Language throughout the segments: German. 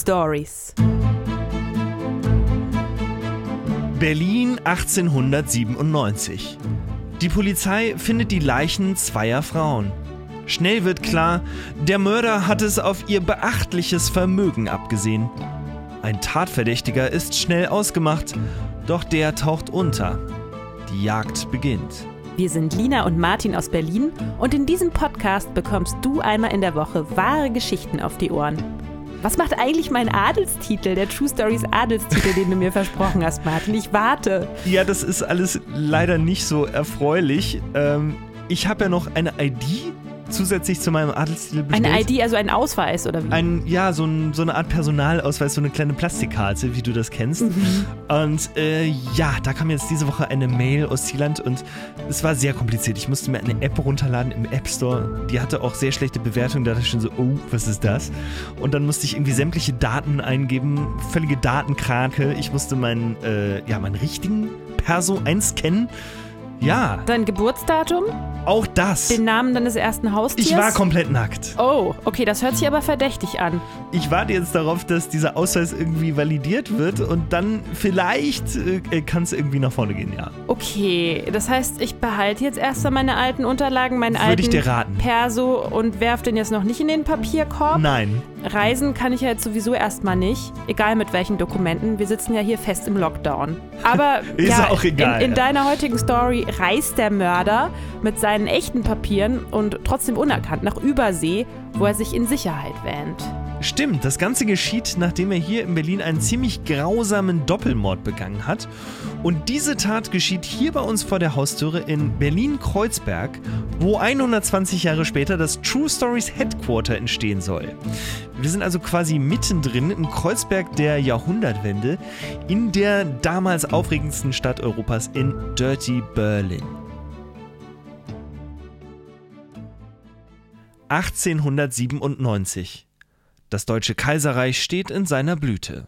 Stories. Berlin 1897. Die Polizei findet die Leichen zweier Frauen. Schnell wird klar, der Mörder hat es auf ihr beachtliches Vermögen abgesehen. Ein Tatverdächtiger ist schnell ausgemacht, doch der taucht unter. Die Jagd beginnt. Wir sind Lina und Martin aus Berlin und in diesem Podcast bekommst du einmal in der Woche wahre Geschichten auf die Ohren. Was macht eigentlich mein Adelstitel, der True Stories Adelstitel, den du mir versprochen hast, Martin? Ich warte. Ja, das ist alles leider nicht so erfreulich. Ähm, ich habe ja noch eine ID zusätzlich zu meinem Adelstitel bestellt. Eine ID, also ein Ausweis oder wie? Ein, ja, so, ein, so eine Art Personalausweis, so eine kleine Plastikkarte, wie du das kennst. Mhm. Und äh, ja, da kam jetzt diese Woche eine Mail aus Thailand und es war sehr kompliziert. Ich musste mir eine App runterladen im App Store. Die hatte auch sehr schlechte Bewertungen. Da dachte ich schon so, oh, was ist das? Und dann musste ich irgendwie sämtliche Daten eingeben, völlige Datenkrake. Ich musste meinen, äh, ja, meinen richtigen Perso einscannen. Ja, Dein Geburtsdatum? auch das. Den Namen deines ersten Haustiers? Ich war komplett nackt. Oh, okay, das hört sich aber verdächtig an. Ich warte jetzt darauf, dass dieser Ausweis irgendwie validiert wird und dann vielleicht äh, kann es irgendwie nach vorne gehen, ja. Okay, das heißt, ich behalte jetzt erst mal meine alten Unterlagen, meinen Würde alten ich dir raten. Perso und werf den jetzt noch nicht in den Papierkorb. Nein. Reisen kann ich ja jetzt sowieso erstmal nicht, egal mit welchen Dokumenten. Wir sitzen ja hier fest im Lockdown. Aber Ist ja, auch egal, in, in deiner heutigen Story reist der Mörder mit seinen echten Papieren und trotzdem unerkannt nach Übersee, wo er sich in Sicherheit wähnt. Stimmt, das Ganze geschieht, nachdem er hier in Berlin einen ziemlich grausamen Doppelmord begangen hat. Und diese Tat geschieht hier bei uns vor der Haustüre in Berlin-Kreuzberg, wo 120 Jahre später das True Stories Headquarter entstehen soll. Wir sind also quasi mittendrin im Kreuzberg der Jahrhundertwende in der damals aufregendsten Stadt Europas in Dirty Berlin. 1897. Das Deutsche Kaiserreich steht in seiner Blüte.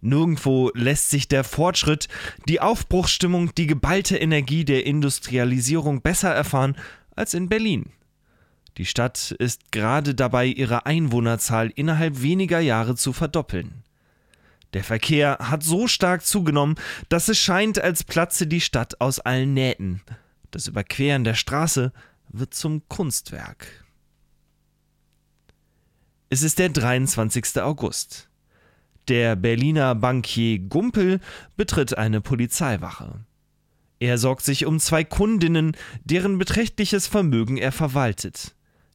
Nirgendwo lässt sich der Fortschritt, die Aufbruchsstimmung, die geballte Energie der Industrialisierung besser erfahren als in Berlin. Die Stadt ist gerade dabei, ihre Einwohnerzahl innerhalb weniger Jahre zu verdoppeln. Der Verkehr hat so stark zugenommen, dass es scheint, als platze die Stadt aus allen Nähten. Das Überqueren der Straße wird zum Kunstwerk. Es ist der 23. August. Der Berliner Bankier Gumpel betritt eine Polizeiwache. Er sorgt sich um zwei Kundinnen, deren beträchtliches Vermögen er verwaltet.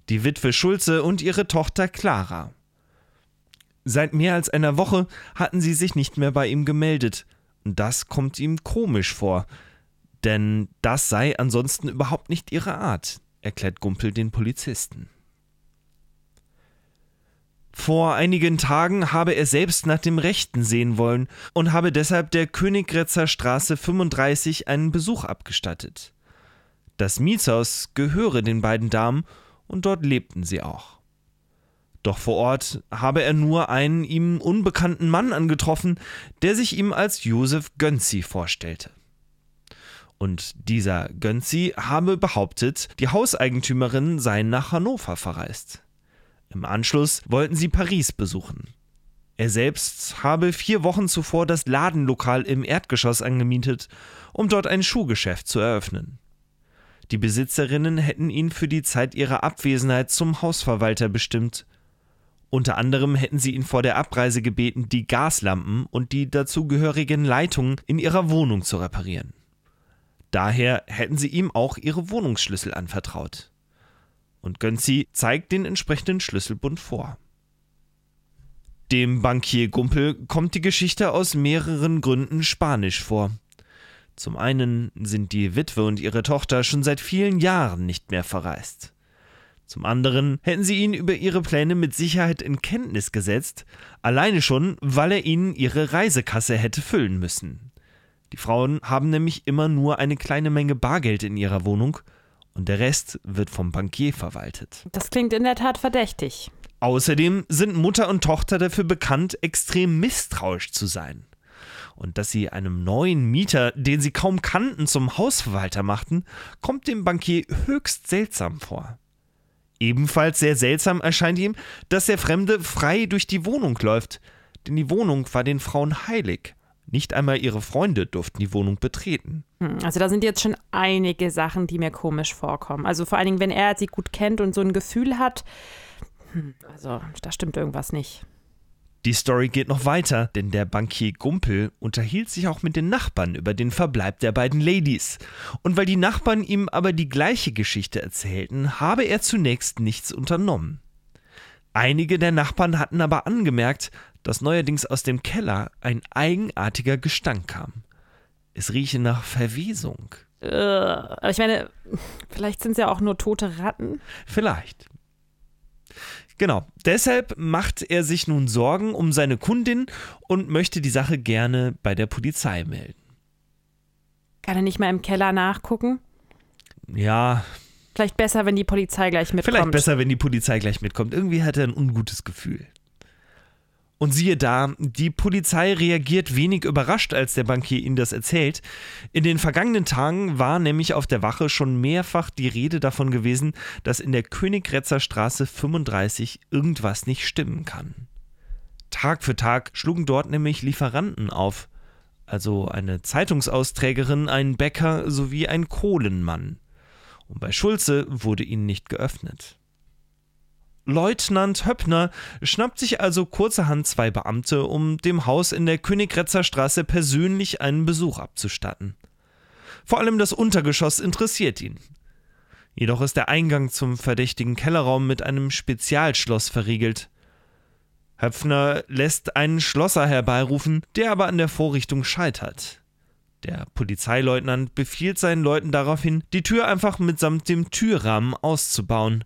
Die Witwe Schulze und ihre Tochter Clara. Seit mehr als einer Woche hatten sie sich nicht mehr bei ihm gemeldet. Das kommt ihm komisch vor. Denn das sei ansonsten überhaupt nicht ihre Art, erklärt Gumpel den Polizisten. Vor einigen Tagen habe er selbst nach dem Rechten sehen wollen und habe deshalb der Königgrätzer Straße 35 einen Besuch abgestattet. Das Mietshaus gehöre den beiden Damen und dort lebten sie auch. Doch vor Ort habe er nur einen ihm unbekannten Mann angetroffen, der sich ihm als Josef Gönzi vorstellte. Und dieser Gönzi habe behauptet, die Hauseigentümerinnen seien nach Hannover verreist. Im Anschluss wollten sie Paris besuchen. Er selbst habe vier Wochen zuvor das Ladenlokal im Erdgeschoss angemietet, um dort ein Schuhgeschäft zu eröffnen. Die Besitzerinnen hätten ihn für die Zeit ihrer Abwesenheit zum Hausverwalter bestimmt. Unter anderem hätten sie ihn vor der Abreise gebeten, die Gaslampen und die dazugehörigen Leitungen in ihrer Wohnung zu reparieren. Daher hätten sie ihm auch ihre Wohnungsschlüssel anvertraut und Gönzi zeigt den entsprechenden Schlüsselbund vor. Dem Bankier Gumpel kommt die Geschichte aus mehreren Gründen spanisch vor. Zum einen sind die Witwe und ihre Tochter schon seit vielen Jahren nicht mehr verreist. Zum anderen hätten sie ihn über ihre Pläne mit Sicherheit in Kenntnis gesetzt, alleine schon, weil er ihnen ihre Reisekasse hätte füllen müssen. Die Frauen haben nämlich immer nur eine kleine Menge Bargeld in ihrer Wohnung und der Rest wird vom Bankier verwaltet. Das klingt in der Tat verdächtig. Außerdem sind Mutter und Tochter dafür bekannt, extrem misstrauisch zu sein. Und dass sie einem neuen Mieter, den sie kaum kannten, zum Hausverwalter machten, kommt dem Bankier höchst seltsam vor. Ebenfalls sehr seltsam erscheint ihm, dass der Fremde frei durch die Wohnung läuft, denn die Wohnung war den Frauen heilig. Nicht einmal ihre Freunde durften die Wohnung betreten. Hm, also da sind jetzt schon einige Sachen, die mir komisch vorkommen. Also vor allen Dingen, wenn er sie gut kennt und so ein Gefühl hat, hm, also da stimmt irgendwas nicht. Die Story geht noch weiter, denn der Bankier Gumpel unterhielt sich auch mit den Nachbarn über den Verbleib der beiden Ladies. Und weil die Nachbarn ihm aber die gleiche Geschichte erzählten, habe er zunächst nichts unternommen. Einige der Nachbarn hatten aber angemerkt, dass neuerdings aus dem Keller ein eigenartiger Gestank kam. Es rieche nach Verwesung. Äh, ich meine, vielleicht sind es ja auch nur tote Ratten. Vielleicht. Genau, deshalb macht er sich nun Sorgen um seine Kundin und möchte die Sache gerne bei der Polizei melden. Kann er nicht mal im Keller nachgucken? Ja. Vielleicht besser, wenn die Polizei gleich mitkommt. Vielleicht besser, wenn die Polizei gleich mitkommt. Irgendwie hat er ein ungutes Gefühl. Und siehe da, die Polizei reagiert wenig überrascht, als der Bankier ihnen das erzählt. In den vergangenen Tagen war nämlich auf der Wache schon mehrfach die Rede davon gewesen, dass in der Königgrätzer Straße 35 irgendwas nicht stimmen kann. Tag für Tag schlugen dort nämlich Lieferanten auf, also eine Zeitungsausträgerin, ein Bäcker sowie ein Kohlenmann. Und bei Schulze wurde ihnen nicht geöffnet. Leutnant Höppner schnappt sich also kurzerhand zwei Beamte, um dem Haus in der Königgrätzer Straße persönlich einen Besuch abzustatten. Vor allem das Untergeschoss interessiert ihn. Jedoch ist der Eingang zum verdächtigen Kellerraum mit einem Spezialschloss verriegelt. Höpfner lässt einen Schlosser herbeirufen, der aber an der Vorrichtung scheitert. Der Polizeileutnant befiehlt seinen Leuten daraufhin, die Tür einfach mitsamt dem Türrahmen auszubauen.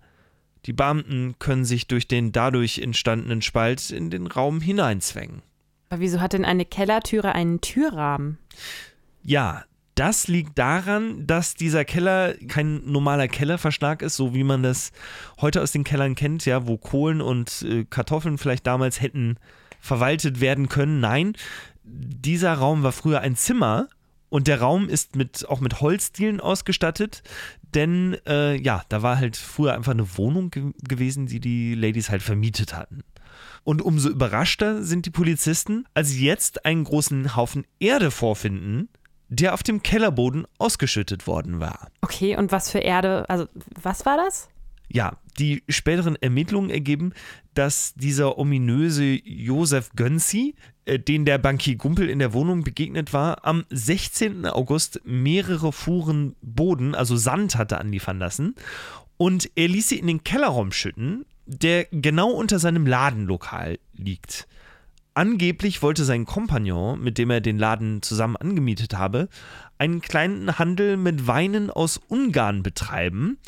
Die Beamten können sich durch den dadurch entstandenen Spalt in den Raum hineinzwängen. Aber wieso hat denn eine Kellertüre einen Türrahmen? Ja, das liegt daran, dass dieser Keller kein normaler Kellerverschlag ist, so wie man das heute aus den Kellern kennt, ja, wo Kohlen und äh, Kartoffeln vielleicht damals hätten verwaltet werden können. Nein, dieser Raum war früher ein Zimmer und der Raum ist mit, auch mit Holzdielen ausgestattet, denn äh, ja, da war halt früher einfach eine Wohnung ge gewesen, die die Ladies halt vermietet hatten. Und umso überraschter sind die Polizisten, als sie jetzt einen großen Haufen Erde vorfinden, der auf dem Kellerboden ausgeschüttet worden war. Okay, und was für Erde, also was war das? Ja, die späteren Ermittlungen ergeben, dass dieser ominöse Josef Gönzi, äh, den der Bankier Gumpel in der Wohnung begegnet war, am 16. August mehrere Fuhren Boden, also Sand, hatte anliefern lassen. Und er ließ sie in den Kellerraum schütten, der genau unter seinem Ladenlokal liegt. Angeblich wollte sein Kompagnon, mit dem er den Laden zusammen angemietet habe, einen kleinen Handel mit Weinen aus Ungarn betreiben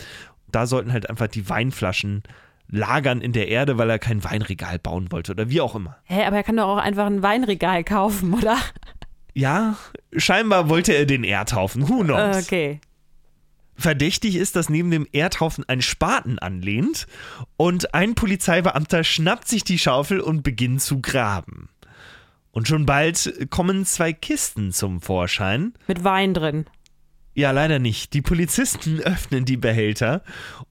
da sollten halt einfach die Weinflaschen lagern in der Erde, weil er kein Weinregal bauen wollte oder wie auch immer. Hä, aber er kann doch auch einfach ein Weinregal kaufen, oder? Ja, scheinbar wollte er den Erdhaufen. Who knows? Okay. Verdächtig ist, dass neben dem Erdhaufen ein Spaten anlehnt und ein Polizeibeamter schnappt sich die Schaufel und beginnt zu graben. Und schon bald kommen zwei Kisten zum Vorschein. Mit Wein drin. Ja, leider nicht. Die Polizisten öffnen die Behälter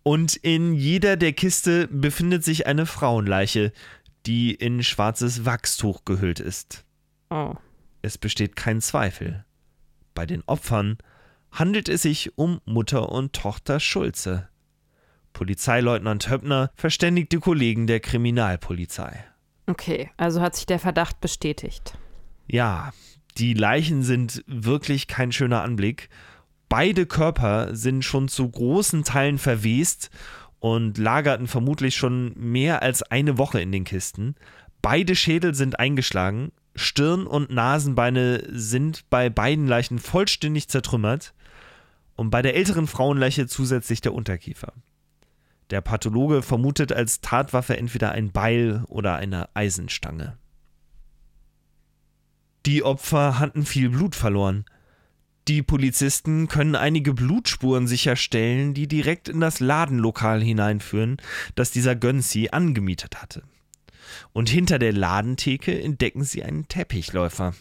und in jeder der Kiste befindet sich eine Frauenleiche, die in schwarzes Wachstuch gehüllt ist. Oh. Es besteht kein Zweifel. Bei den Opfern handelt es sich um Mutter und Tochter Schulze. Polizeileutnant Höppner verständigt die Kollegen der Kriminalpolizei. Okay, also hat sich der Verdacht bestätigt. Ja, die Leichen sind wirklich kein schöner Anblick Beide Körper sind schon zu großen Teilen verwest und lagerten vermutlich schon mehr als eine Woche in den Kisten. Beide Schädel sind eingeschlagen, Stirn und Nasenbeine sind bei beiden Leichen vollständig zertrümmert und bei der älteren Frauenleiche zusätzlich der Unterkiefer. Der Pathologe vermutet als Tatwaffe entweder ein Beil oder eine Eisenstange. Die Opfer hatten viel Blut verloren. Die Polizisten können einige Blutspuren sicherstellen, die direkt in das Ladenlokal hineinführen, das dieser Gönzi angemietet hatte. Und hinter der Ladentheke entdecken sie einen Teppichläufer.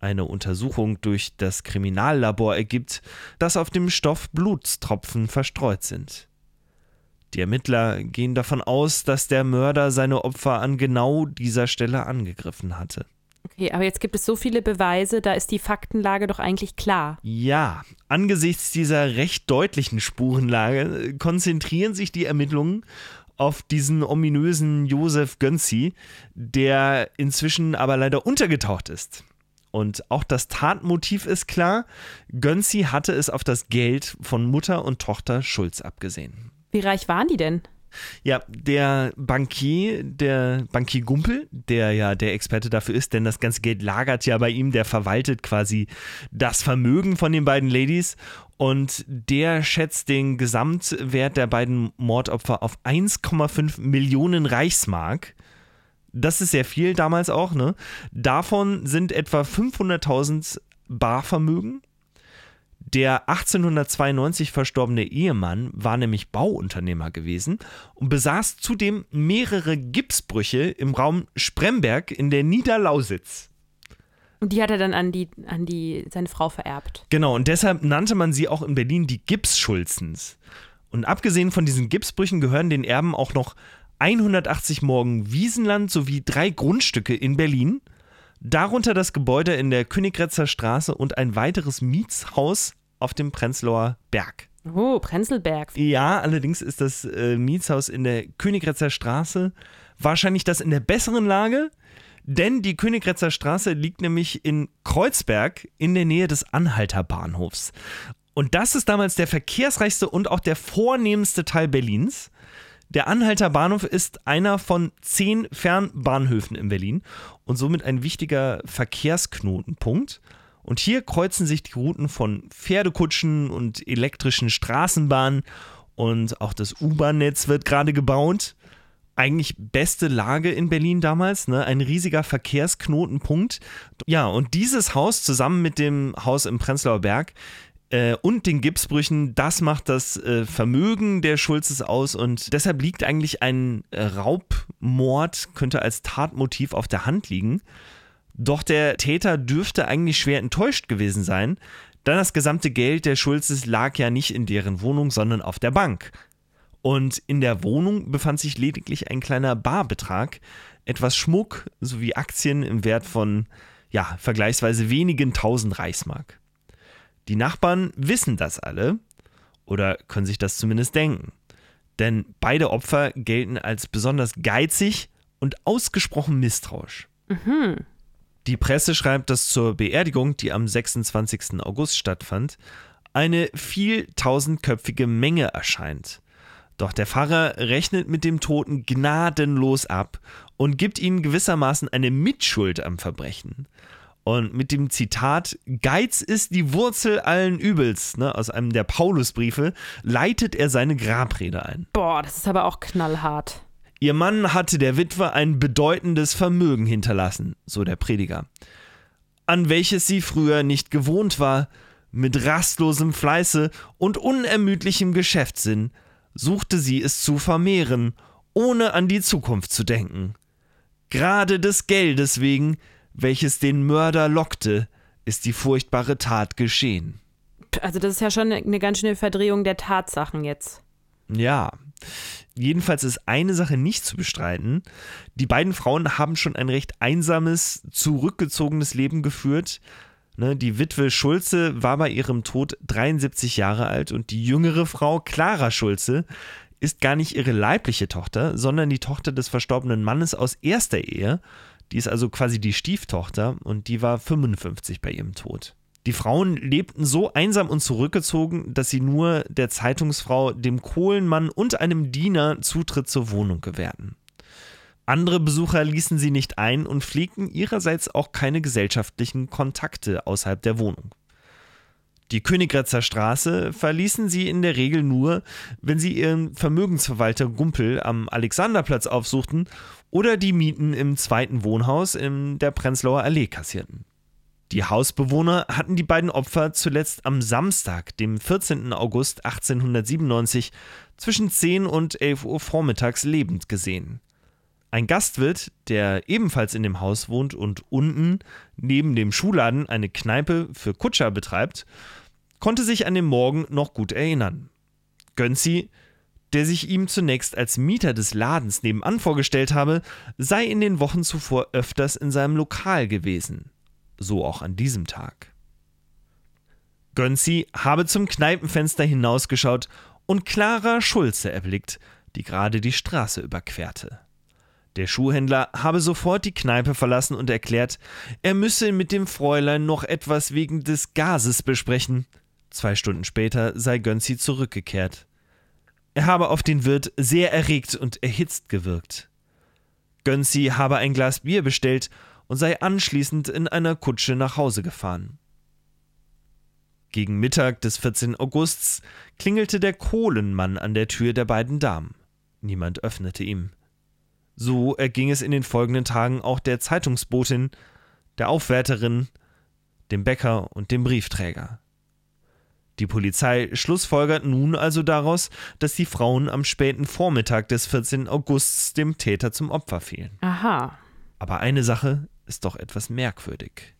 Eine Untersuchung durch das Kriminallabor ergibt, dass auf dem Stoff Blutstropfen verstreut sind. Die Ermittler gehen davon aus, dass der Mörder seine Opfer an genau dieser Stelle angegriffen hatte. Okay, aber jetzt gibt es so viele Beweise, da ist die Faktenlage doch eigentlich klar. Ja, angesichts dieser recht deutlichen Spurenlage konzentrieren sich die Ermittlungen auf diesen ominösen Josef Gönzi, der inzwischen aber leider untergetaucht ist. Und auch das Tatmotiv ist klar. Gönzi hatte es auf das Geld von Mutter und Tochter Schulz abgesehen. Wie reich waren die denn? Ja, der Bankier, der Bankier Gumpel, der ja der Experte dafür ist, denn das ganze Geld lagert ja bei ihm, der verwaltet quasi das Vermögen von den beiden Ladies und der schätzt den Gesamtwert der beiden Mordopfer auf 1,5 Millionen Reichsmark. Das ist sehr viel damals auch, ne? Davon sind etwa 500.000 Barvermögen der 1892 verstorbene Ehemann war nämlich Bauunternehmer gewesen und besaß zudem mehrere Gipsbrüche im Raum Spremberg in der Niederlausitz. Und die hat er dann an die, an die, seine Frau vererbt. Genau, und deshalb nannte man sie auch in Berlin die Gipsschulzens. Und abgesehen von diesen Gipsbrüchen gehören den Erben auch noch 180 Morgen Wiesenland sowie drei Grundstücke in Berlin, darunter das Gebäude in der Königgrätzer Straße und ein weiteres Mietshaus auf dem Prenzlauer Berg. Oh, Prenzlberg. Ja, allerdings ist das äh, Mietshaus in der Königgrätzer Straße wahrscheinlich das in der besseren Lage, denn die Königgrätzer Straße liegt nämlich in Kreuzberg in der Nähe des Anhalter Bahnhofs. Und das ist damals der verkehrsreichste und auch der vornehmste Teil Berlins. Der Anhalter Bahnhof ist einer von zehn Fernbahnhöfen in Berlin und somit ein wichtiger Verkehrsknotenpunkt. Und hier kreuzen sich die Routen von Pferdekutschen und elektrischen Straßenbahnen und auch das U-Bahn-Netz wird gerade gebaut. Eigentlich beste Lage in Berlin damals, ne? ein riesiger Verkehrsknotenpunkt. Ja, und dieses Haus zusammen mit dem Haus im Prenzlauer Berg äh, und den Gipsbrüchen, das macht das äh, Vermögen der Schulzes aus und deshalb liegt eigentlich ein äh, Raubmord, könnte als Tatmotiv auf der Hand liegen. Doch der Täter dürfte eigentlich schwer enttäuscht gewesen sein, denn das gesamte Geld der Schulzes lag ja nicht in deren Wohnung, sondern auf der Bank. Und in der Wohnung befand sich lediglich ein kleiner Barbetrag, etwas Schmuck sowie Aktien im Wert von, ja, vergleichsweise wenigen tausend Reichsmark. Die Nachbarn wissen das alle oder können sich das zumindest denken. Denn beide Opfer gelten als besonders geizig und ausgesprochen misstrauisch. Mhm. Die Presse schreibt, dass zur Beerdigung, die am 26. August stattfand, eine viel tausendköpfige Menge erscheint. Doch der Pfarrer rechnet mit dem Toten gnadenlos ab und gibt ihnen gewissermaßen eine Mitschuld am Verbrechen. Und mit dem Zitat Geiz ist die Wurzel allen Übels, ne, aus einem der Paulusbriefe, leitet er seine Grabrede ein. Boah, das ist aber auch knallhart. Ihr Mann hatte der Witwe ein bedeutendes Vermögen hinterlassen, so der Prediger, an welches sie früher nicht gewohnt war, mit rastlosem Fleiße und unermüdlichem Geschäftssinn suchte sie es zu vermehren, ohne an die Zukunft zu denken. Gerade des Geldes wegen, welches den Mörder lockte, ist die furchtbare Tat geschehen. Also das ist ja schon eine ganz schöne Verdrehung der Tatsachen jetzt. Ja. Jedenfalls ist eine Sache nicht zu bestreiten. Die beiden Frauen haben schon ein recht einsames, zurückgezogenes Leben geführt. Ne, die Witwe Schulze war bei ihrem Tod 73 Jahre alt und die jüngere Frau Clara Schulze ist gar nicht ihre leibliche Tochter, sondern die Tochter des verstorbenen Mannes aus erster Ehe. Die ist also quasi die Stieftochter und die war 55 bei ihrem Tod. Die Frauen lebten so einsam und zurückgezogen, dass sie nur der Zeitungsfrau, dem Kohlenmann und einem Diener Zutritt zur Wohnung gewährten. Andere Besucher ließen sie nicht ein und pflegten ihrerseits auch keine gesellschaftlichen Kontakte außerhalb der Wohnung. Die Königgrätzer Straße verließen sie in der Regel nur, wenn sie ihren Vermögensverwalter Gumpel am Alexanderplatz aufsuchten oder die Mieten im zweiten Wohnhaus in der Prenzlauer Allee kassierten. Die Hausbewohner hatten die beiden Opfer zuletzt am Samstag, dem 14. August 1897, zwischen 10 und 11 Uhr vormittags lebend gesehen. Ein Gastwirt, der ebenfalls in dem Haus wohnt und unten neben dem Schuhladen eine Kneipe für Kutscher betreibt, konnte sich an den Morgen noch gut erinnern. Gönzi, der sich ihm zunächst als Mieter des Ladens nebenan vorgestellt habe, sei in den Wochen zuvor öfters in seinem Lokal gewesen. So auch an diesem Tag. Gönczi habe zum Kneipenfenster hinausgeschaut und Clara Schulze erblickt, die gerade die Straße überquerte. Der Schuhhändler habe sofort die Kneipe verlassen und erklärt, er müsse mit dem Fräulein noch etwas wegen des Gases besprechen. Zwei Stunden später sei Gönczi zurückgekehrt. Er habe auf den Wirt sehr erregt und erhitzt gewirkt. Gönczi habe ein Glas Bier bestellt und sei anschließend in einer Kutsche nach Hause gefahren. Gegen Mittag des 14. Augusts klingelte der Kohlenmann an der Tür der beiden Damen. Niemand öffnete ihm. So erging es in den folgenden Tagen auch der Zeitungsbotin, der Aufwärterin, dem Bäcker und dem Briefträger. Die Polizei schlussfolgert nun also daraus, dass die Frauen am späten Vormittag des 14. Augusts dem Täter zum Opfer fielen. Aha. Aber eine Sache ist doch etwas merkwürdig.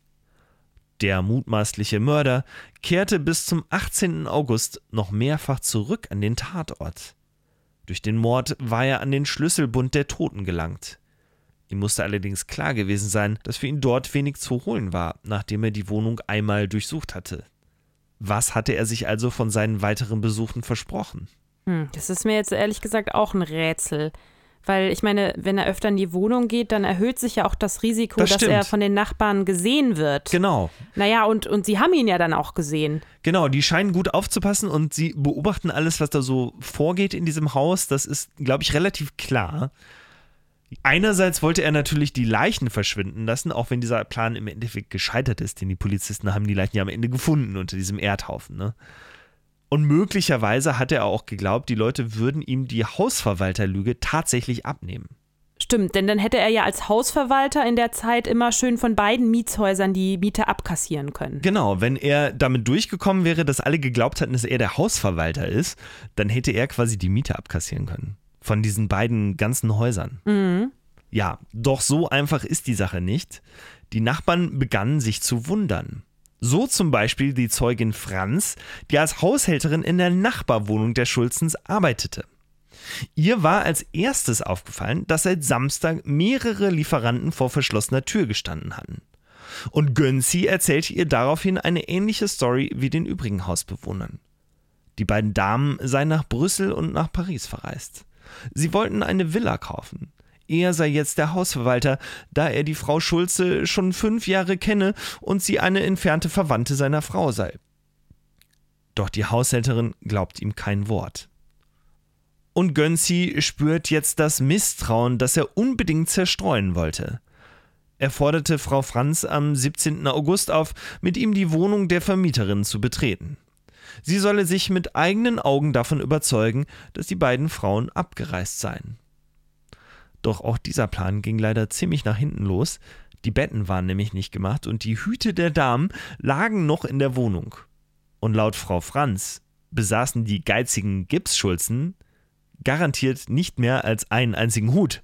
Der mutmaßliche Mörder kehrte bis zum 18. August noch mehrfach zurück an den Tatort. Durch den Mord war er an den Schlüsselbund der Toten gelangt. Ihm musste allerdings klar gewesen sein, dass für ihn dort wenig zu holen war, nachdem er die Wohnung einmal durchsucht hatte. Was hatte er sich also von seinen weiteren Besuchen versprochen? Hm, das ist mir jetzt ehrlich gesagt auch ein Rätsel. Weil ich meine, wenn er öfter in die Wohnung geht, dann erhöht sich ja auch das Risiko, Das dass stimmt. er von den Nachbarn gesehen wird. Genau. Naja, und, und sie haben ihn ja dann auch gesehen. Genau, die scheinen gut aufzupassen und sie beobachten alles, was da so vorgeht in diesem Haus. Das ist, glaube ich, relativ klar. Einerseits wollte er natürlich die Leichen verschwinden lassen, auch wenn dieser Plan im Endeffekt gescheitert ist, denn die Polizisten haben die Leichen ja am Ende gefunden unter diesem Erdhaufen. Ne? Und möglicherweise hat er auch geglaubt, die Leute würden ihm die Hausverwalterlüge tatsächlich abnehmen. Stimmt, denn dann hätte er ja als Hausverwalter in der Zeit immer schön von beiden Mietshäusern die Miete abkassieren können. Genau, wenn er damit durchgekommen wäre, dass alle geglaubt hatten, dass er der Hausverwalter ist, dann hätte er quasi die Miete abkassieren können. Von diesen beiden ganzen Häusern. Ja, doch so einfach ist die Sache nicht. Die Nachbarn begannen sich zu wundern. So zum Beispiel die Zeugin Franz, die als Haushälterin in der Nachbarwohnung der Schulzens arbeitete. Ihr war als erstes aufgefallen, dass seit Samstag mehrere Lieferanten vor verschlossener Tür gestanden hatten. Und Gönczi erzählte ihr daraufhin eine ähnliche Story wie den übrigen Hausbewohnern. Die beiden Damen seien nach Brüssel und nach Paris verreist. Sie wollten eine Villa kaufen. Er sei jetzt der Hausverwalter, da er die Frau Schulze schon fünf Jahre kenne und sie eine entfernte Verwandte seiner Frau sei. Doch die Haushälterin glaubt ihm kein Wort. Und Gönczi spürt jetzt das Misstrauen, das er unbedingt zerstreuen wollte. Er forderte Frau Franz am 17. August auf, mit ihm die Wohnung der Vermieterin zu betreten. Sie solle sich mit eigenen Augen davon überzeugen, dass die beiden Frauen abgereist seien. Doch auch dieser Plan ging leider ziemlich nach hinten los. Die Betten waren nämlich nicht gemacht und die Hüte der Damen lagen noch in der Wohnung. Und laut Frau Franz besaßen die geizigen Gipsschulzen garantiert nicht mehr als einen einzigen Hut.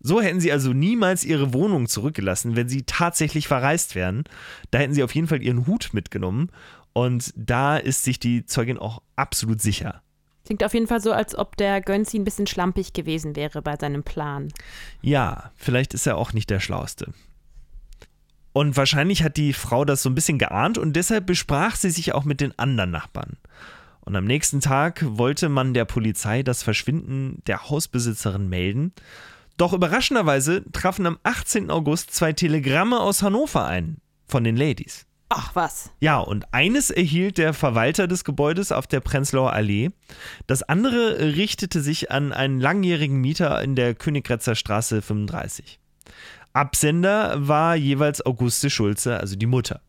So hätten sie also niemals ihre Wohnung zurückgelassen, wenn sie tatsächlich verreist wären. Da hätten sie auf jeden Fall ihren Hut mitgenommen. Und da ist sich die Zeugin auch absolut sicher. Klingt auf jeden Fall so, als ob der Gönczi ein bisschen schlampig gewesen wäre bei seinem Plan. Ja, vielleicht ist er auch nicht der Schlauste. Und wahrscheinlich hat die Frau das so ein bisschen geahnt und deshalb besprach sie sich auch mit den anderen Nachbarn. Und am nächsten Tag wollte man der Polizei das Verschwinden der Hausbesitzerin melden. Doch überraschenderweise trafen am 18. August zwei Telegramme aus Hannover ein von den Ladies. Ach was. Ja, und eines erhielt der Verwalter des Gebäudes auf der Prenzlauer Allee. Das andere richtete sich an einen langjährigen Mieter in der Königgrätzer Straße 35. Absender war jeweils Auguste Schulze, also die Mutter.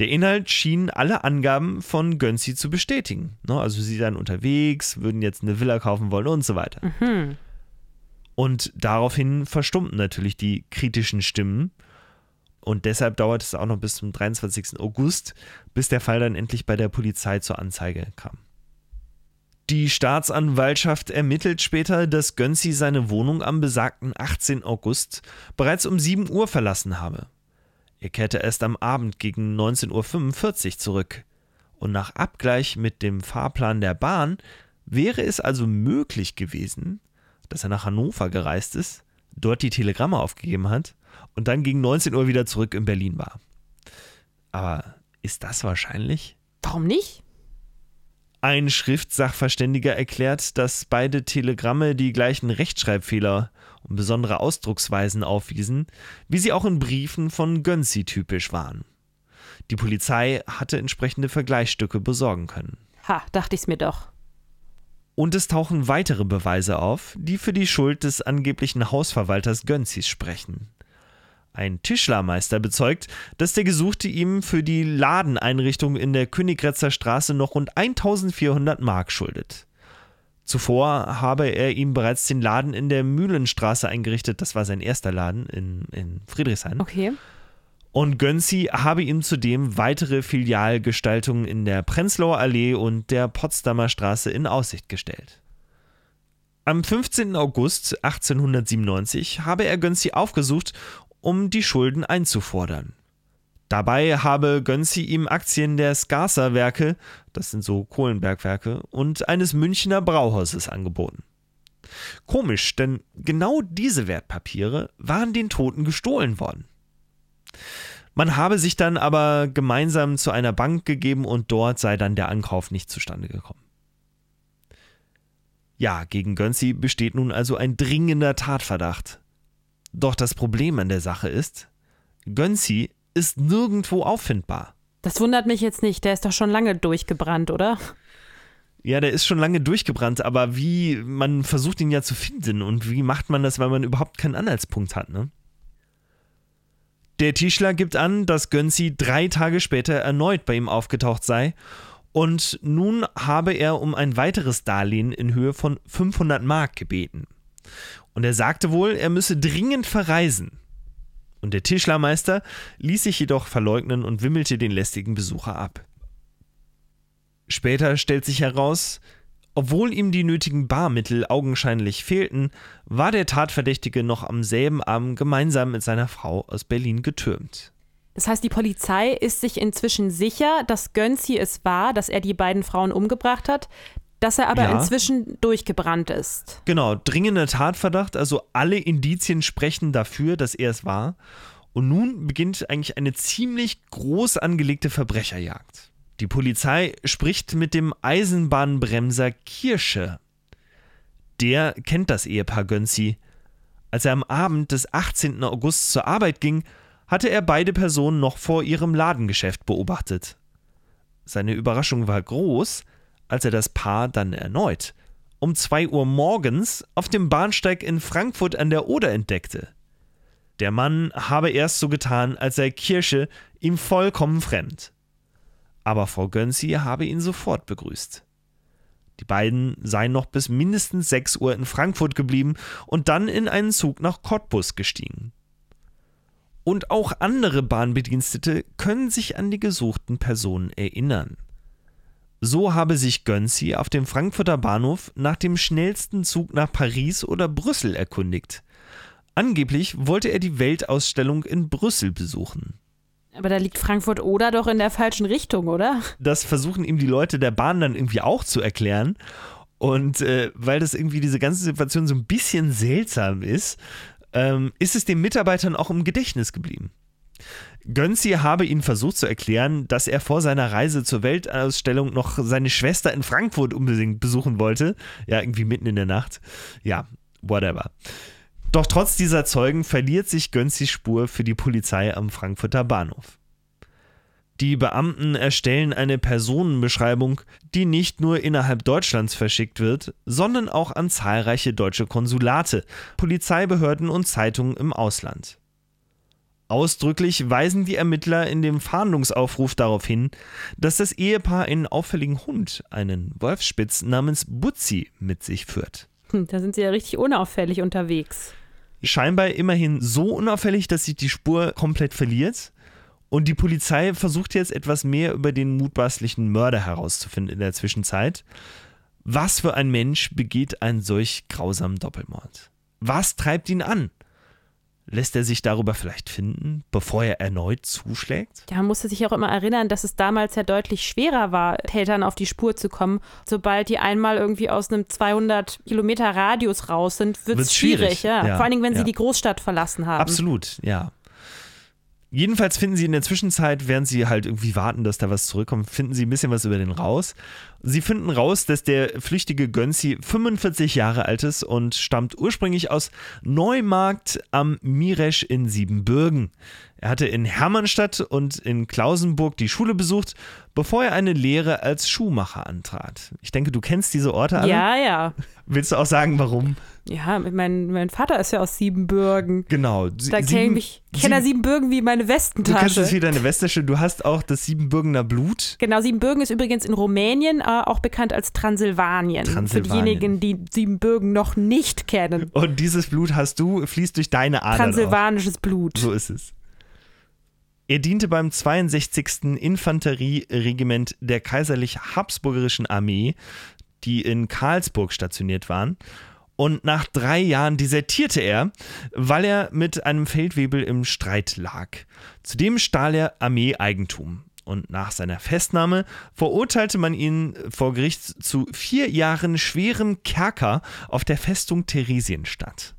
Der Inhalt schien alle Angaben von Gönczi zu bestätigen. Ne, Also sie seien unterwegs, würden jetzt eine Villa kaufen wollen und so weiter. Und daraufhin verstummten natürlich die kritischen Stimmen. Und deshalb dauert es auch noch bis zum 23. August, bis der Fall dann endlich bei der Polizei zur Anzeige kam. Die Staatsanwaltschaft ermittelt später, dass Gönczi seine Wohnung am besagten 18. August bereits um 7 Uhr verlassen habe. Er kehrte erst am Abend gegen 19.45 Uhr zurück. Und nach Abgleich mit dem Fahrplan der Bahn Wäre es also möglich gewesen, dass er nach Hannover gereist ist, dort die Telegramme aufgegeben hat und dann gegen 19 Uhr wieder zurück in Berlin war. Aber ist das wahrscheinlich? Warum nicht? Ein Schriftsachverständiger erklärt, dass beide Telegramme die gleichen Rechtschreibfehler und besondere Ausdrucksweisen aufwiesen, wie sie auch in Briefen von Gönczi typisch waren. Die Polizei hatte entsprechende Vergleichsstücke besorgen können. Ha, dachte ich's mir doch. Und es tauchen weitere Beweise auf, die für die Schuld des angeblichen Hausverwalters Gönzis sprechen. Ein Tischlermeister bezeugt, dass der Gesuchte ihm für die Ladeneinrichtung in der Königgrätzer Straße noch rund 1400 Mark schuldet. Zuvor habe er ihm bereits den Laden in der Mühlenstraße eingerichtet, das war sein erster Laden in, in Friedrichshain. Okay. Und Gönzi habe ihm zudem weitere Filialgestaltungen in der Prenzlauer Allee und der Potsdamer Straße in Aussicht gestellt. Am 15. August 1897 habe er Gönzi aufgesucht, um die Schulden einzufordern. Dabei habe Gönzi ihm Aktien der Skarser Werke, das sind so Kohlenbergwerke, und eines Münchner Brauhauses angeboten. Komisch, denn genau diese Wertpapiere waren den Toten gestohlen worden. Man habe sich dann aber gemeinsam zu einer Bank gegeben und dort sei dann der Ankauf nicht zustande gekommen. Ja, gegen Gönzi besteht nun also ein dringender Tatverdacht. Doch das Problem an der Sache ist, Gönzi ist nirgendwo auffindbar. Das wundert mich jetzt nicht, der ist doch schon lange durchgebrannt, oder? Ja, der ist schon lange durchgebrannt, aber wie, man versucht ihn ja zu finden und wie macht man das, weil man überhaupt keinen Anhaltspunkt hat, ne? Der Tischler gibt an, dass Gönzi drei Tage später erneut bei ihm aufgetaucht sei und nun habe er um ein weiteres Darlehen in Höhe von 500 Mark gebeten. Und er sagte wohl, er müsse dringend verreisen. Und der Tischlermeister ließ sich jedoch verleugnen und wimmelte den lästigen Besucher ab. Später stellt sich heraus, obwohl ihm die nötigen Barmittel augenscheinlich fehlten, war der Tatverdächtige noch am selben Abend gemeinsam mit seiner Frau aus Berlin getürmt. Das heißt, die Polizei ist sich inzwischen sicher, dass Gönzi es war, dass er die beiden Frauen umgebracht hat, dass er aber Ja. inzwischen durchgebrannt ist. Genau, dringender Tatverdacht, also alle Indizien sprechen dafür, dass er es war. Und nun beginnt eigentlich eine ziemlich groß angelegte Verbrecherjagd. Die Polizei spricht mit dem Eisenbahnbremser Kirsche. Der kennt das Ehepaar Gönzi. Als er am Abend des 18. August zur Arbeit ging, hatte er beide Personen noch vor ihrem Ladengeschäft beobachtet. Seine Überraschung war groß, als er das Paar dann erneut um 2 Uhr morgens auf dem Bahnsteig in Frankfurt an der Oder entdeckte. Der Mann habe erst so getan, als sei Kirsche ihm vollkommen fremd. Aber Frau Gönzi habe ihn sofort begrüßt. Die beiden seien noch bis mindestens 6 Uhr in Frankfurt geblieben und dann in einen Zug nach Cottbus gestiegen. Und auch andere Bahnbedienstete können sich an die gesuchten Personen erinnern. So habe sich Gönzi auf dem Frankfurter Bahnhof nach dem schnellsten Zug nach Paris oder Brüssel erkundigt. Angeblich wollte er die Weltausstellung in Brüssel besuchen. Aber da liegt Frankfurt oder doch in der falschen Richtung, oder? Das versuchen ihm die Leute der Bahn dann irgendwie auch zu erklären. Und äh, weil das irgendwie diese ganze Situation so ein bisschen seltsam ist, ähm, ist es den Mitarbeitern auch im Gedächtnis geblieben. Gönzi habe ihnen versucht zu erklären, dass er vor seiner Reise zur Weltausstellung noch seine Schwester in Frankfurt unbedingt besuchen wollte. Ja, irgendwie mitten in der Nacht. Ja, whatever. Doch trotz dieser Zeugen verliert sich Gönzis Spur für die Polizei am Frankfurter Bahnhof. Die Beamten erstellen eine Personenbeschreibung, die nicht nur innerhalb Deutschlands verschickt wird, sondern auch an zahlreiche deutsche Konsulate, Polizeibehörden und Zeitungen im Ausland. Ausdrücklich weisen die Ermittler in dem Fahndungsaufruf darauf hin, dass das Ehepaar einen auffälligen Hund, einen Wolfsspitz namens Butzi, mit sich führt. Hm, da sind sie ja richtig unauffällig unterwegs. Scheinbar immerhin so unauffällig, dass sich die Spur komplett verliert. Und die Polizei versucht jetzt etwas mehr über den mutmaßlichen Mörder herauszufinden in der Zwischenzeit. Was für ein Mensch begeht einen solch grausamen Doppelmord? Was treibt ihn an? Lässt er sich darüber vielleicht finden, bevor er erneut zuschlägt? Ja, man musste sich auch immer erinnern, dass es damals ja deutlich schwerer war, Tätern auf die Spur zu kommen. Sobald die einmal irgendwie aus einem 200 Kilometer Radius raus sind, wird es schwierig. schwierig ja. ja. Vor allen Dingen, wenn ja. sie die Großstadt verlassen haben. Absolut, ja. Jedenfalls finden sie in der Zwischenzeit, während sie halt irgendwie warten, dass da was zurückkommt, finden sie ein bisschen was über den raus. Sie finden raus, dass der flüchtige Gönzi 45 Jahre alt ist und stammt ursprünglich aus Neumarkt am Miresch in Siebenbürgen. Er hatte in Hermannstadt und in Klausenburg die Schule besucht, bevor er eine Lehre als Schuhmacher antrat. Ich denke, du kennst diese Orte alle. Ja, ja. Willst du auch sagen, warum? Ja, mein, mein Vater ist ja aus Siebenbürgen. Genau. Da kenne ich kenne Siebenbürgen wie meine Westentasche. Du kennst es wie deine Westtasche. Du hast auch das Siebenbürgener Blut. Genau, Siebenbürgen ist übrigens in Rumänien auch bekannt als Transsilvanien. Transsilvanien. Für diejenigen, die Siebenbürgen noch nicht kennen. Und dieses Blut hast du, fließt durch deine Adern Transsilvanisches. Blut. So ist es. Er diente beim 62. Infanterieregiment der kaiserlich-habsburgischen Armee, die in Karlsburg stationiert waren. Und nach drei Jahren desertierte er, weil er mit einem Feldwebel im Streit lag. Zudem stahl er Armeeeigentum. Und nach seiner Festnahme verurteilte man ihn vor Gericht zu vier Jahren schwerem Kerker auf der Festung Theresienstadt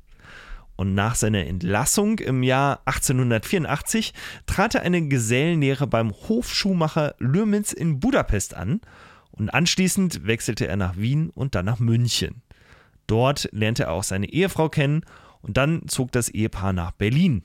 und nach seiner Entlassung im Jahr 1884 trat er eine Gesellenlehre beim Hofschuhmacher Lürmitz in Budapest an und anschließend wechselte er nach Wien und dann nach München. Dort lernte er auch seine Ehefrau kennen und dann zog das Ehepaar nach Berlin.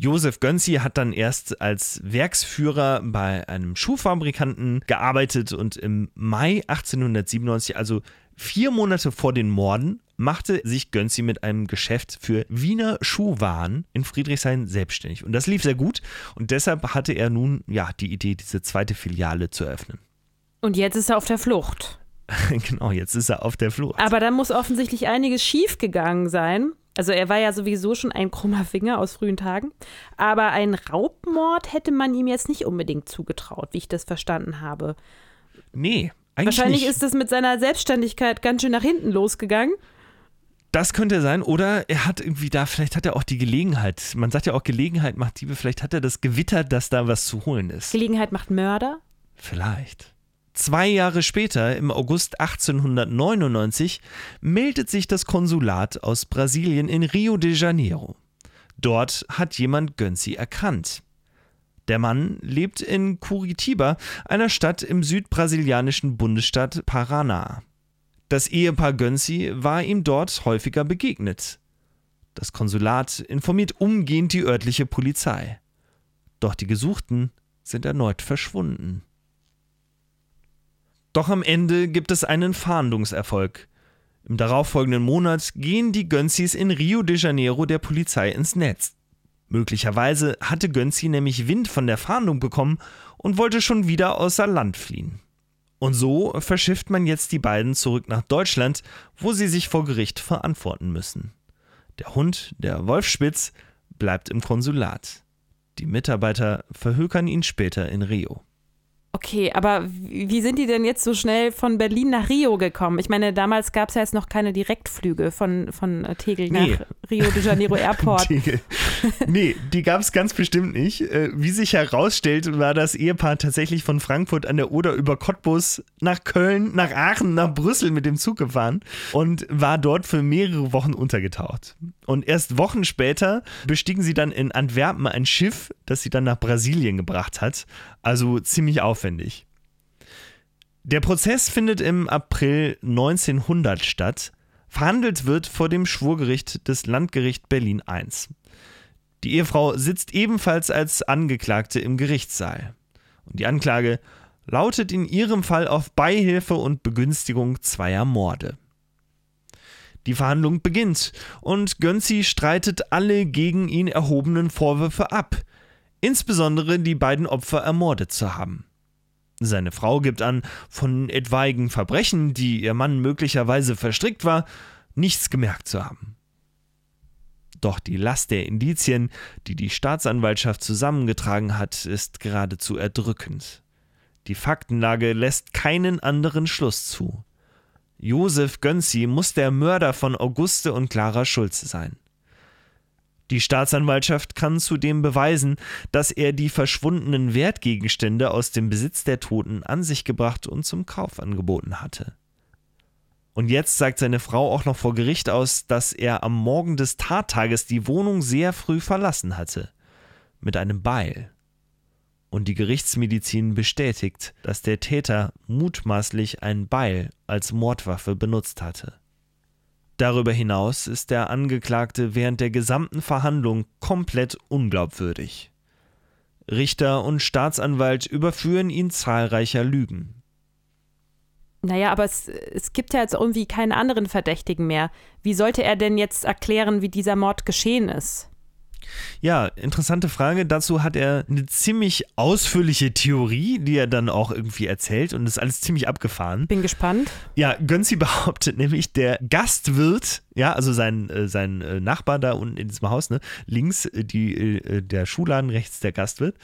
Josef Gönzi hat dann erst als Werksführer bei einem Schuhfabrikanten gearbeitet und im Mai 1897, also vier Monate vor den Morden, machte sich Gönzi mit einem Geschäft für Wiener Schuhwaren in Friedrichshain selbstständig. Und das lief sehr gut und deshalb hatte er nun ja die Idee, diese zweite Filiale zu eröffnen. Und jetzt ist er auf der Flucht. genau, jetzt ist er auf der Flucht. Aber da muss offensichtlich einiges schiefgegangen sein. Also er war ja sowieso schon ein krummer Finger aus frühen Tagen. Aber ein Raubmord hätte man ihm jetzt nicht unbedingt zugetraut, wie ich das verstanden habe. Nee, eigentlich Wahrscheinlich nicht. ist es mit seiner Selbstständigkeit ganz schön nach hinten losgegangen. Das könnte sein. Oder er hat irgendwie da, vielleicht hat er auch die Gelegenheit. Man sagt ja auch, Gelegenheit macht Diebe. Vielleicht hat er das gewittert, dass da was zu holen ist. Gelegenheit macht Mörder? Vielleicht. Zwei Jahre später, im August 1899, meldet sich das Konsulat aus Brasilien in Rio de Janeiro. Dort hat jemand Gönzi erkannt. Der Mann lebt in Curitiba, einer Stadt im südbrasilianischen Bundesstaat Paraná. Das Ehepaar Gönzi war ihm dort häufiger begegnet. Das Konsulat informiert umgehend die örtliche Polizei. Doch die Gesuchten sind erneut verschwunden. Doch am Ende gibt es einen Fahndungserfolg. Im darauffolgenden Monat gehen die Gönzis in Rio de Janeiro der Polizei ins Netz. Möglicherweise hatte Gönzi nämlich Wind von der Fahndung bekommen und wollte schon wieder außer Land fliehen. Und so verschifft man jetzt die beiden zurück nach Deutschland, wo sie sich vor Gericht verantworten müssen. Der Hund, der Wolfspitz, bleibt im Konsulat. Die Mitarbeiter verhökern ihn später in Rio. Okay, aber wie sind die denn jetzt so schnell von Berlin nach Rio gekommen? Ich meine, damals gab es ja jetzt noch keine Direktflüge von, von äh, Tegel nee. nach Rio de Janeiro Airport. Tegel. Nee, die gab es ganz bestimmt nicht. Äh, wie sich herausstellt, war das Ehepaar tatsächlich von Frankfurt an der Oder über Cottbus nach Köln, nach Aachen, nach Brüssel mit dem Zug gefahren und war dort für mehrere Wochen untergetaucht. Und erst Wochen später bestiegen sie dann in Antwerpen ein Schiff, das sie dann nach Brasilien gebracht hat. Also ziemlich aufwendig. Der Prozess findet im April 1900 statt. Verhandelt wird vor dem Schwurgericht des Landgericht Berlin I. Die Ehefrau sitzt ebenfalls als Angeklagte im Gerichtssaal. Und die Anklage lautet in ihrem Fall auf Beihilfe und Begünstigung zweier Morde. Die Verhandlung beginnt und Gönzi streitet alle gegen ihn erhobenen Vorwürfe ab insbesondere die beiden Opfer ermordet zu haben. Seine Frau gibt an, von etwaigen Verbrechen, die ihr Mann möglicherweise verstrickt war, nichts gemerkt zu haben. Doch die Last der Indizien, die die Staatsanwaltschaft zusammengetragen hat, ist geradezu erdrückend. Die Faktenlage lässt keinen anderen Schluss zu. Josef Gönzi muss der Mörder von Auguste und Clara Schulze sein. Die Staatsanwaltschaft kann zudem beweisen, dass er die verschwundenen Wertgegenstände aus dem Besitz der Toten an sich gebracht und zum Kauf angeboten hatte. Und jetzt sagt seine Frau auch noch vor Gericht aus, dass er am Morgen des Tattages die Wohnung sehr früh verlassen hatte. Mit einem Beil. Und die Gerichtsmedizin bestätigt, dass der Täter mutmaßlich ein Beil als Mordwaffe benutzt hatte. Darüber hinaus ist der Angeklagte während der gesamten Verhandlung komplett unglaubwürdig. Richter und Staatsanwalt überführen ihn zahlreicher Lügen. Naja, aber es, es gibt ja jetzt irgendwie keinen anderen Verdächtigen mehr. Wie sollte er denn jetzt erklären, wie dieser Mord geschehen ist? Ja, interessante Frage. Dazu hat er eine ziemlich ausführliche Theorie, die er dann auch irgendwie erzählt und ist alles ziemlich abgefahren. Bin gespannt. Ja, Gönzi behauptet nämlich, der Gastwirt, ja, also sein, äh, sein äh, Nachbar da unten in diesem Haus, ne, links äh, die, der Schuhladen, rechts der Gastwirt.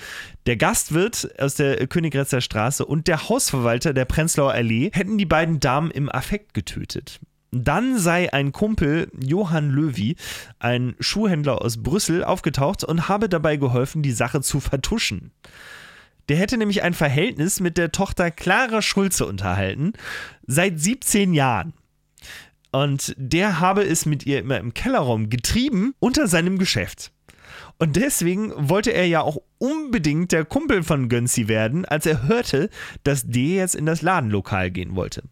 Der Gastwirt aus der Königgrätzer Straße und der Hausverwalter der Prenzlauer Allee hätten die beiden Damen im Affekt getötet. Dann sei ein Kumpel, Johann Löwy, ein Schuhhändler aus Brüssel, aufgetaucht und habe dabei geholfen, die Sache zu vertuschen. Der hätte nämlich ein Verhältnis mit der Tochter Clara Schulze unterhalten, seit 17 Jahren. Und der habe es mit ihr immer im Kellerraum getrieben unter seinem Geschäft. Und deswegen wollte er ja auch unbedingt der Kumpel von Gönzi werden, als er hörte, dass der jetzt in das Ladenlokal gehen wollte.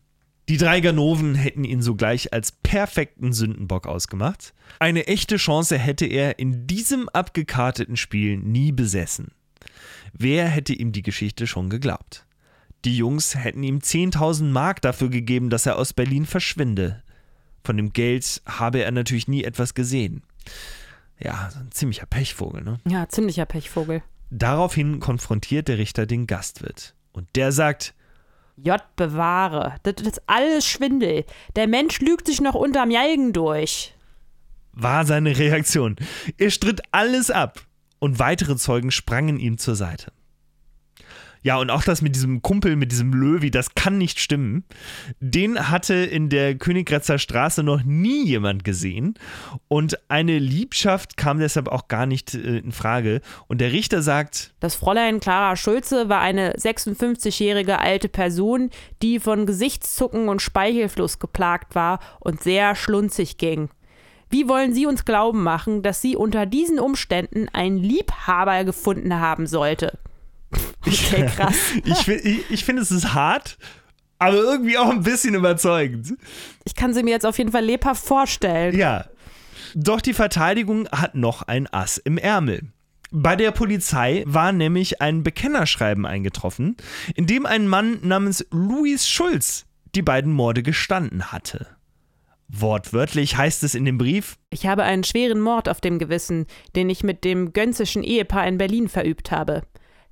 Die drei Ganoven hätten ihn sogleich als perfekten Sündenbock ausgemacht. Eine echte Chance hätte er in diesem abgekarteten Spiel nie besessen. Wer hätte ihm die Geschichte schon geglaubt? Die Jungs hätten ihm 10.000 Mark dafür gegeben, dass er aus Berlin verschwinde. Von dem Geld habe er natürlich nie etwas gesehen. Ja, so ein ziemlicher Pechvogel, ne? Ja, ziemlicher Pechvogel. Daraufhin konfrontiert der Richter den Gastwirt. Und der sagt, J bewahre. Das ist alles Schwindel. Der Mensch lügt sich noch unterm Jalgen durch. War seine Reaktion. Er stritt alles ab und weitere Zeugen sprangen ihm zur Seite. Ja, und auch das mit diesem Kumpel, mit diesem Löwi, das kann nicht stimmen. Den hatte in der Königgrätzer Straße noch nie jemand gesehen. Und eine Liebschaft kam deshalb auch gar nicht äh, in Frage. Und der Richter sagt: Das Fräulein Clara Schulze war eine 56-jährige alte Person, die von Gesichtszucken und Speichelfluss geplagt war und sehr schlunzig ging. Wie wollen Sie uns glauben machen, dass sie unter diesen Umständen einen Liebhaber gefunden haben sollte? Okay, krass. ich, ich, ich finde, es ist hart, aber irgendwie auch ein bisschen überzeugend. Ich kann sie mir jetzt auf jeden Fall lebhaft vorstellen. Ja. Doch die Verteidigung hat noch ein Ass im Ärmel. Bei der Polizei war nämlich ein Bekennerschreiben eingetroffen, in dem ein Mann namens Louis Schulz die beiden Morde gestanden hatte. Wortwörtlich heißt es in dem Brief: Ich habe einen schweren Mord auf dem Gewissen, den ich mit dem Gönzischen Ehepaar in Berlin verübt habe.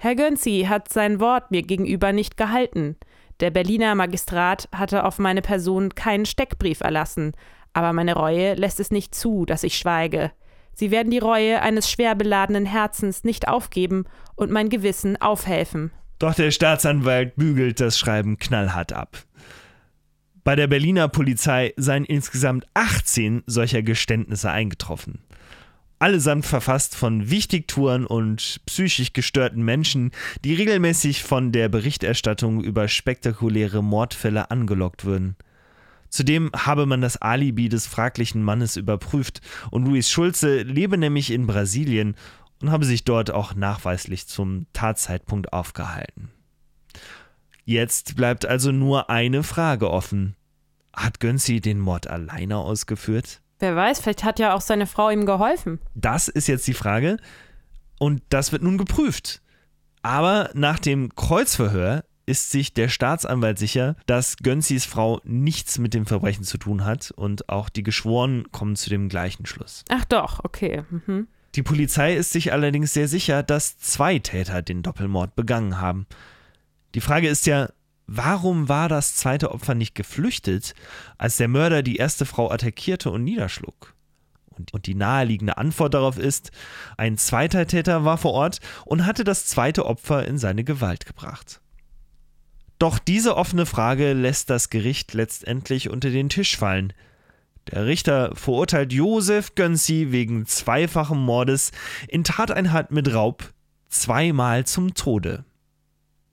Herr Gönzi hat sein Wort mir gegenüber nicht gehalten. Der Berliner Magistrat hatte auf meine Person keinen Steckbrief erlassen, aber meine Reue lässt es nicht zu, dass ich schweige. Sie werden die Reue eines schwer beladenen Herzens nicht aufgeben und mein Gewissen aufhelfen. Doch der Staatsanwalt bügelt das Schreiben knallhart ab. Bei der Berliner Polizei seien insgesamt 18 solcher Geständnisse eingetroffen allesamt verfasst von Wichtigtouren und psychisch gestörten Menschen, die regelmäßig von der Berichterstattung über spektakuläre Mordfälle angelockt würden. Zudem habe man das Alibi des fraglichen Mannes überprüft und Luis Schulze lebe nämlich in Brasilien und habe sich dort auch nachweislich zum Tatzeitpunkt aufgehalten. Jetzt bleibt also nur eine Frage offen. Hat Gönzi den Mord alleine ausgeführt? Wer weiß, vielleicht hat ja auch seine Frau ihm geholfen. Das ist jetzt die Frage. Und das wird nun geprüft. Aber nach dem Kreuzverhör ist sich der Staatsanwalt sicher, dass Gönzis Frau nichts mit dem Verbrechen zu tun hat und auch die Geschworenen kommen zu dem gleichen Schluss. Ach doch, okay. Mhm. Die Polizei ist sich allerdings sehr sicher, dass zwei Täter den Doppelmord begangen haben. Die Frage ist ja, Warum war das zweite Opfer nicht geflüchtet, als der Mörder die erste Frau attackierte und niederschlug? Und, die naheliegende Antwort darauf ist, ein zweiter Täter war vor Ort und hatte das zweite Opfer in seine Gewalt gebracht. Doch diese offene Frage lässt das Gericht letztendlich unter den Tisch fallen. Der Richter verurteilt Josef Gönzi wegen zweifachen Mordes in Tateinheit mit Raub zweimal zum Tode.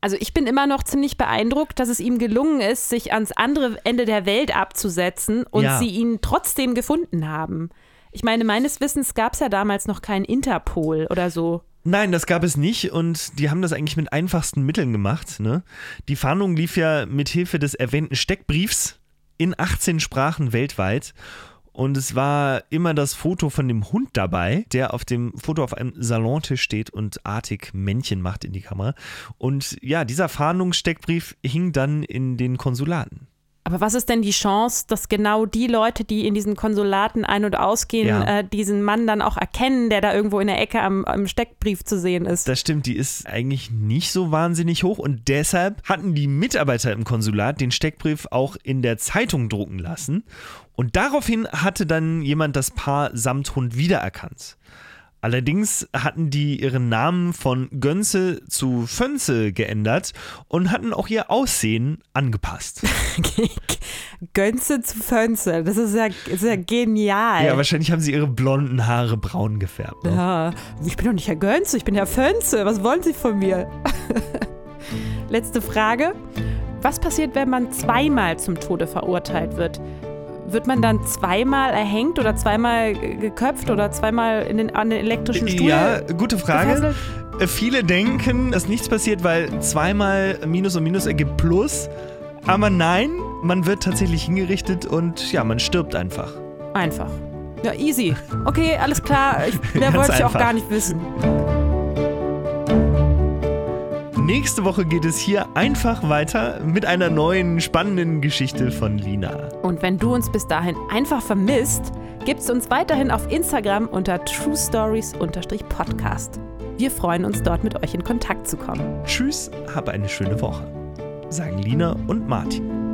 Also ich bin immer noch ziemlich beeindruckt, dass es ihm gelungen ist, sich ans andere Ende der Welt abzusetzen und Ja. sie ihn trotzdem gefunden haben. Ich meine, meines Wissens gab es ja damals noch kein Interpol oder so. Nein, das gab es nicht und die haben das eigentlich mit einfachsten Mitteln gemacht. Ne? Die Fahndung lief ja mit Hilfe des erwähnten Steckbriefs in 18 Sprachen weltweit. Und es war immer das Foto von dem Hund dabei, der auf dem Foto auf einem Salontisch steht und artig Männchen macht in die Kamera. Und ja, dieser Fahndungssteckbrief hing dann in den Konsulaten. Aber was ist denn die Chance, dass genau die Leute, die in diesen Konsulaten ein- und ausgehen, Ja. äh, diesen Mann dann auch erkennen, der da irgendwo in der Ecke am, am Steckbrief zu sehen ist? Das stimmt, die ist eigentlich nicht so wahnsinnig hoch und deshalb hatten die Mitarbeiter im Konsulat den Steckbrief auch in der Zeitung drucken lassen und daraufhin hatte dann jemand das Paar samt Hund wiedererkannt. Allerdings hatten die ihren Namen von Gönze zu Fönze geändert und hatten auch ihr Aussehen angepasst. Gönze zu Fönze, das ist ja, ist ja genial. Ja, wahrscheinlich haben sie ihre blonden Haare braun gefärbt. Ne? Ja, ich bin doch nicht Herr Gönze, ich bin Herr Fönze. Was wollen Sie von mir? Letzte Frage. Was passiert, wenn man zweimal zum Tode verurteilt wird? Wird man dann zweimal erhängt oder zweimal geköpft oder zweimal in den, an den elektrischen Stuhl? Ja, gute Frage. gefesselt? Äh, Viele denken, dass nichts passiert, weil zweimal Minus und Minus ergibt Plus. Aber nein, man wird tatsächlich hingerichtet und ja, man stirbt einfach. Einfach. Ja, easy. Okay, alles klar. Ich, mehr wollte ich auch gar nicht wissen. Nächste Woche geht es hier einfach weiter mit einer neuen spannenden Geschichte von Lina. Und wenn du uns bis dahin einfach vermisst, gibt's uns weiterhin auf Instagram unter truestories-podcast. Wir freuen uns dort mit euch in Kontakt zu kommen. Tschüss, hab eine schöne Woche. Sagen Lina und Martin.